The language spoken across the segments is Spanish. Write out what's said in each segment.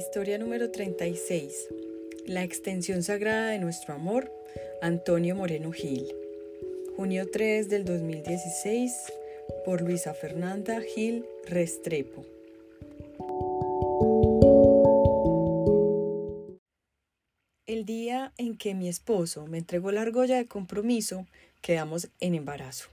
Historia número 36. La extensión sagrada de nuestro amor. Antonio Moreno Gil. Junio 3 del 2016 por Luisa Fernanda Gil Restrepo. El día en que mi esposo me entregó la argolla de compromiso, quedamos en embarazo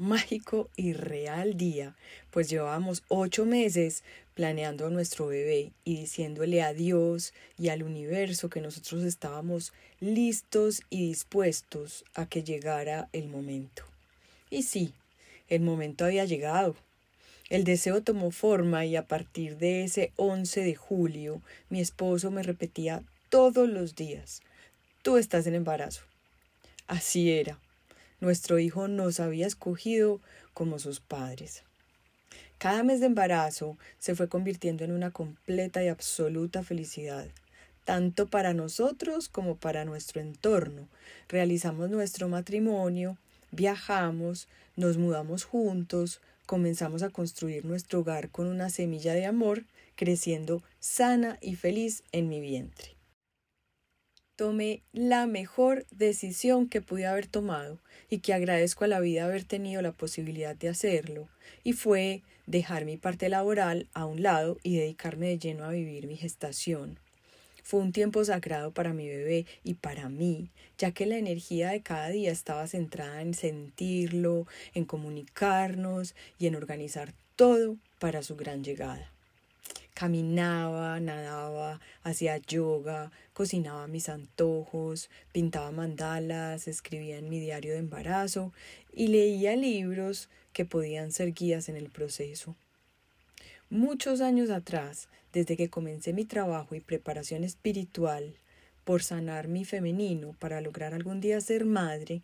mágico y real día, pues llevábamos ocho meses planeando a nuestro bebé y diciéndole a Dios y al universo que nosotros estábamos listos y dispuestos a que llegara el momento. Y sí, el momento había llegado. El deseo tomó forma y a partir de ese 11 de julio mi esposo me repetía todos los días, tú estás en embarazo. Así era nuestro hijo nos había escogido como sus padres. Cada mes de embarazo se fue convirtiendo en una completa y absoluta felicidad, tanto para nosotros como para nuestro entorno. Realizamos nuestro matrimonio, viajamos, nos mudamos juntos, comenzamos a construir nuestro hogar con una semilla de amor, creciendo sana y feliz en mi vientre tomé la mejor decisión que pude haber tomado y que agradezco a la vida haber tenido la posibilidad de hacerlo, y fue dejar mi parte laboral a un lado y dedicarme de lleno a vivir mi gestación. Fue un tiempo sagrado para mi bebé y para mí, ya que la energía de cada día estaba centrada en sentirlo, en comunicarnos y en organizar todo para su gran llegada. Caminaba, nadaba, hacía yoga, cocinaba mis antojos, pintaba mandalas, escribía en mi diario de embarazo y leía libros que podían ser guías en el proceso. Muchos años atrás, desde que comencé mi trabajo y preparación espiritual por sanar mi femenino para lograr algún día ser madre,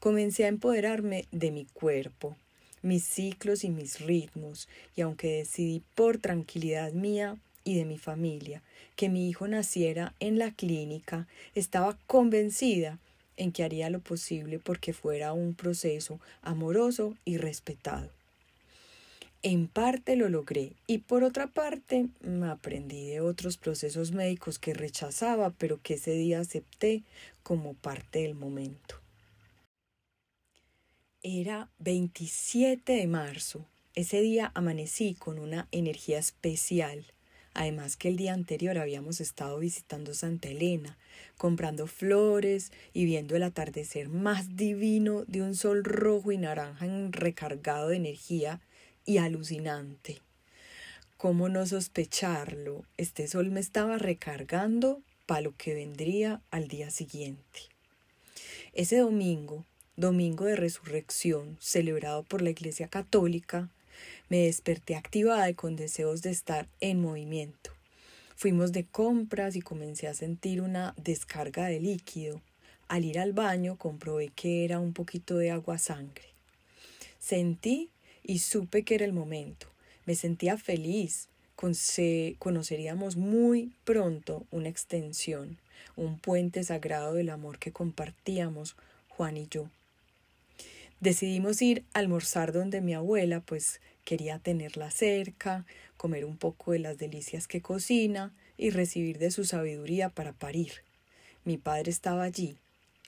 comencé a empoderarme de mi cuerpo, mis ciclos y mis ritmos, y aunque decidí por tranquilidad mía y de mi familia que mi hijo naciera en la clínica, estaba convencida en que haría lo posible porque fuera un proceso amoroso y respetado. En parte lo logré y por otra parte me aprendí de otros procesos médicos que rechazaba pero que ese día acepté como parte del momento. Era 27 de marzo. Ese día amanecí con una energía especial. Además que el día anterior habíamos estado visitando Santa Elena, comprando flores y viendo el atardecer más divino de un sol rojo y naranja recargado de energía y alucinante. ¿Cómo no sospecharlo? Este sol me estaba recargando para lo que vendría al día siguiente. Ese domingo Domingo de Resurrección, celebrado por la Iglesia Católica, me desperté activada y con deseos de estar en movimiento. Fuimos de compras y comencé a sentir una descarga de líquido. Al ir al baño comprobé que era un poquito de agua sangre. Sentí y supe que era el momento. Me sentía feliz. conoceríamos muy pronto una extensión, un puente sagrado del amor que compartíamos Juan y yo. Decidimos ir a almorzar donde mi abuela, pues quería tenerla cerca, comer un poco de las delicias que cocina y recibir de su sabiduría para parir. Mi padre estaba allí,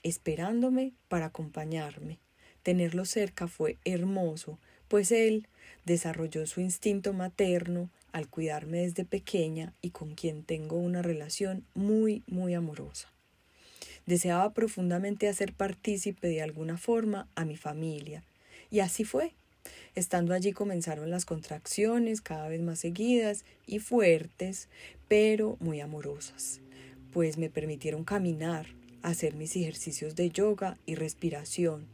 esperándome para acompañarme. Tenerlo cerca fue hermoso, pues él desarrolló su instinto materno al cuidarme desde pequeña y con quien tengo una relación muy, muy amorosa. Deseaba profundamente hacer partícipe de alguna forma a mi familia. Y así fue. Estando allí comenzaron las contracciones cada vez más seguidas y fuertes, pero muy amorosas, pues me permitieron caminar, hacer mis ejercicios de yoga y respiración.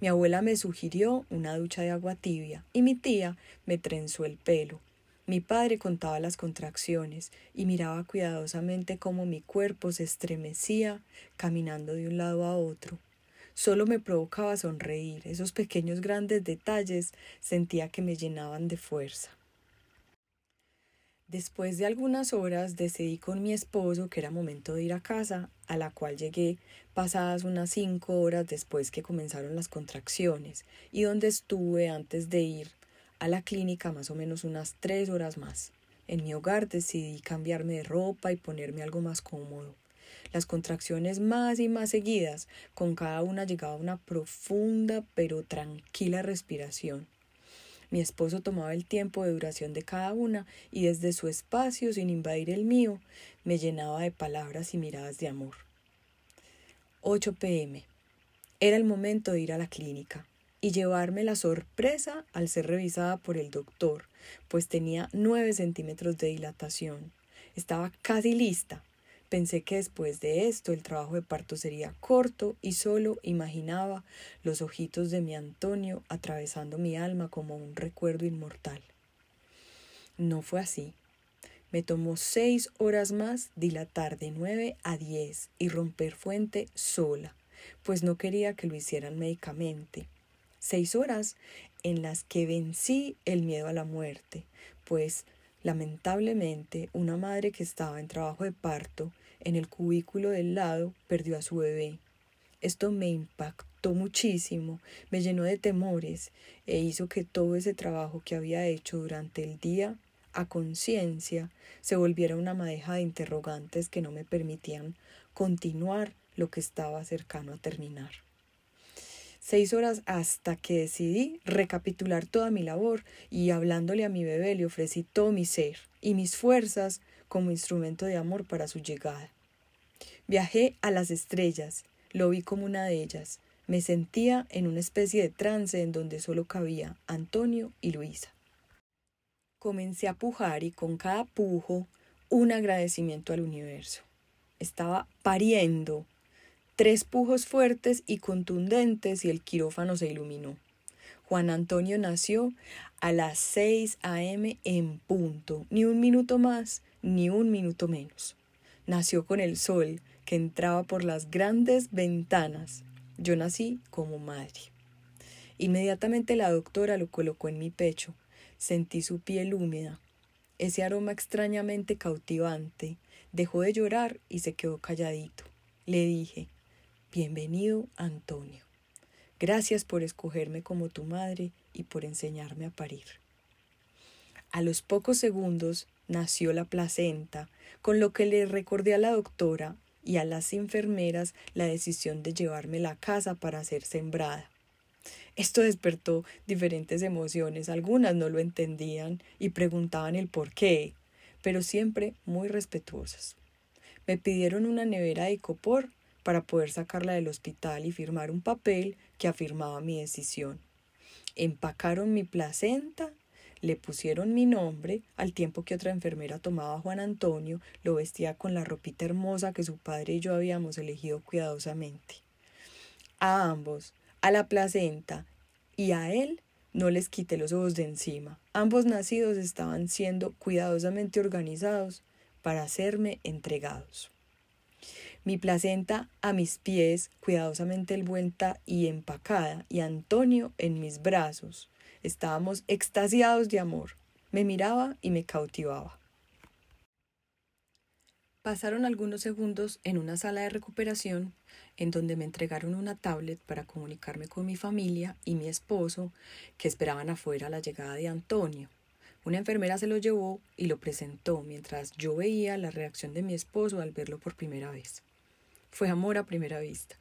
Mi abuela me sugirió una ducha de agua tibia y mi tía me trenzó el pelo. Mi padre contaba las contracciones y miraba cuidadosamente cómo mi cuerpo se estremecía caminando de un lado a otro. Solo me provocaba sonreír. Esos pequeños grandes detalles sentía que me llenaban de fuerza. Después de algunas horas decidí con mi esposo que era momento de ir a casa, a la cual llegué pasadas unas cinco horas después que comenzaron las contracciones, y donde estuve antes de ir a la clínica más o menos unas tres horas más. En mi hogar decidí cambiarme de ropa y ponerme algo más cómodo. Las contracciones más y más seguidas, con cada una llegaba una profunda pero tranquila respiración. Mi esposo tomaba el tiempo de duración de cada una y desde su espacio, sin invadir el mío, me llenaba de palabras y miradas de amor. 8 pm. Era el momento de ir a la clínica y llevarme la sorpresa al ser revisada por el doctor, pues tenía 9 centímetros de dilatación. Estaba casi lista. Pensé que después de esto el trabajo de parto sería corto y solo imaginaba los ojitos de mi Antonio atravesando mi alma como un recuerdo inmortal. No fue así. Me tomó seis horas más dilatar de nueve a diez y romper fuente sola, pues no quería que lo hicieran médicamente. Seis horas en las que vencí el miedo a la muerte, pues lamentablemente una madre que estaba en trabajo de parto en el cubículo del lado perdió a su bebé. Esto me impactó muchísimo, me llenó de temores e hizo que todo ese trabajo que había hecho durante el día a conciencia se volviera una madeja de interrogantes que no me permitían continuar lo que estaba cercano a terminar. Seis horas hasta que decidí recapitular toda mi labor y hablándole a mi bebé le ofrecí todo mi ser y mis fuerzas como instrumento de amor para su llegada. Viajé a las estrellas, lo vi como una de ellas. Me sentía en una especie de trance en donde solo cabía Antonio y Luisa. Comencé a pujar y con cada pujo un agradecimiento al universo. Estaba pariendo. Tres pujos fuertes y contundentes y el quirófano se iluminó. Juan Antonio nació a las 6 a.m. en punto, ni un minuto más, ni un minuto menos. Nació con el sol que entraba por las grandes ventanas. Yo nací como madre. Inmediatamente la doctora lo colocó en mi pecho. Sentí su piel húmeda, ese aroma extrañamente cautivante. Dejó de llorar y se quedó calladito. Le dije, Bienvenido, Antonio. Gracias por escogerme como tu madre y por enseñarme a parir. A los pocos segundos nació la placenta, con lo que le recordé a la doctora y a las enfermeras la decisión de llevarme la casa para ser sembrada. Esto despertó diferentes emociones, algunas no lo entendían y preguntaban el por qué, pero siempre muy respetuosas. Me pidieron una nevera de copor para poder sacarla del hospital y firmar un papel que afirmaba mi decisión. Empacaron mi placenta, le pusieron mi nombre, al tiempo que otra enfermera tomaba a Juan Antonio, lo vestía con la ropita hermosa que su padre y yo habíamos elegido cuidadosamente. A ambos, a la placenta y a él, no les quité los ojos de encima. Ambos nacidos estaban siendo cuidadosamente organizados para serme entregados mi placenta a mis pies, cuidadosamente envuelta y empacada, y Antonio en mis brazos. Estábamos extasiados de amor. Me miraba y me cautivaba. Pasaron algunos segundos en una sala de recuperación en donde me entregaron una tablet para comunicarme con mi familia y mi esposo que esperaban afuera la llegada de Antonio. Una enfermera se lo llevó y lo presentó mientras yo veía la reacción de mi esposo al verlo por primera vez. Fue amor a primera vista.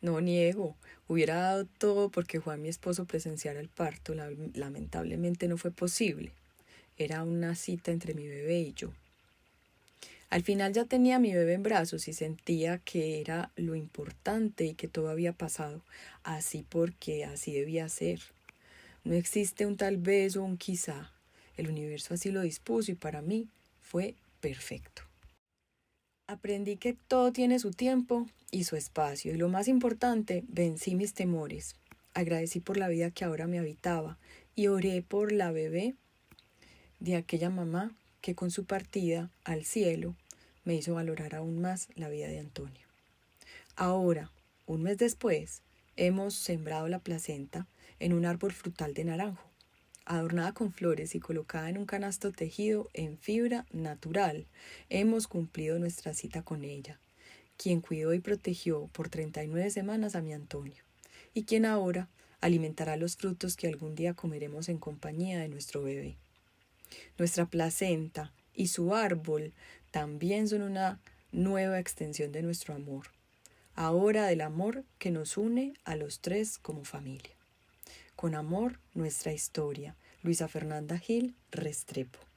No niego, hubiera dado todo porque Juan, mi esposo, presenciara el parto. lamentablemente no fue posible. Era una cita entre mi bebé y yo. Al final ya tenía a mi bebé en brazos y sentía que era lo importante y que todo había pasado así porque así debía ser. No existe un tal vez o un quizá. El universo así lo dispuso y para mí fue perfecto. Aprendí que todo tiene su tiempo y su espacio y lo más importante, vencí mis temores. Agradecí por la vida que ahora me habitaba y oré por la bebé de aquella mamá que con su partida al cielo me hizo valorar aún más la vida de Antonio. Ahora, un mes después, hemos sembrado la placenta en un árbol frutal de naranjo adornada con flores y colocada en un canasto tejido en fibra natural, hemos cumplido nuestra cita con ella, quien cuidó y protegió por 39 semanas a mi Antonio, y quien ahora alimentará los frutos que algún día comeremos en compañía de nuestro bebé. Nuestra placenta y su árbol también son una nueva extensión de nuestro amor. Ahora del amor que nos une a los tres como familia. Con amor, nuestra historia. Luisa Fernanda Gil Restrepo.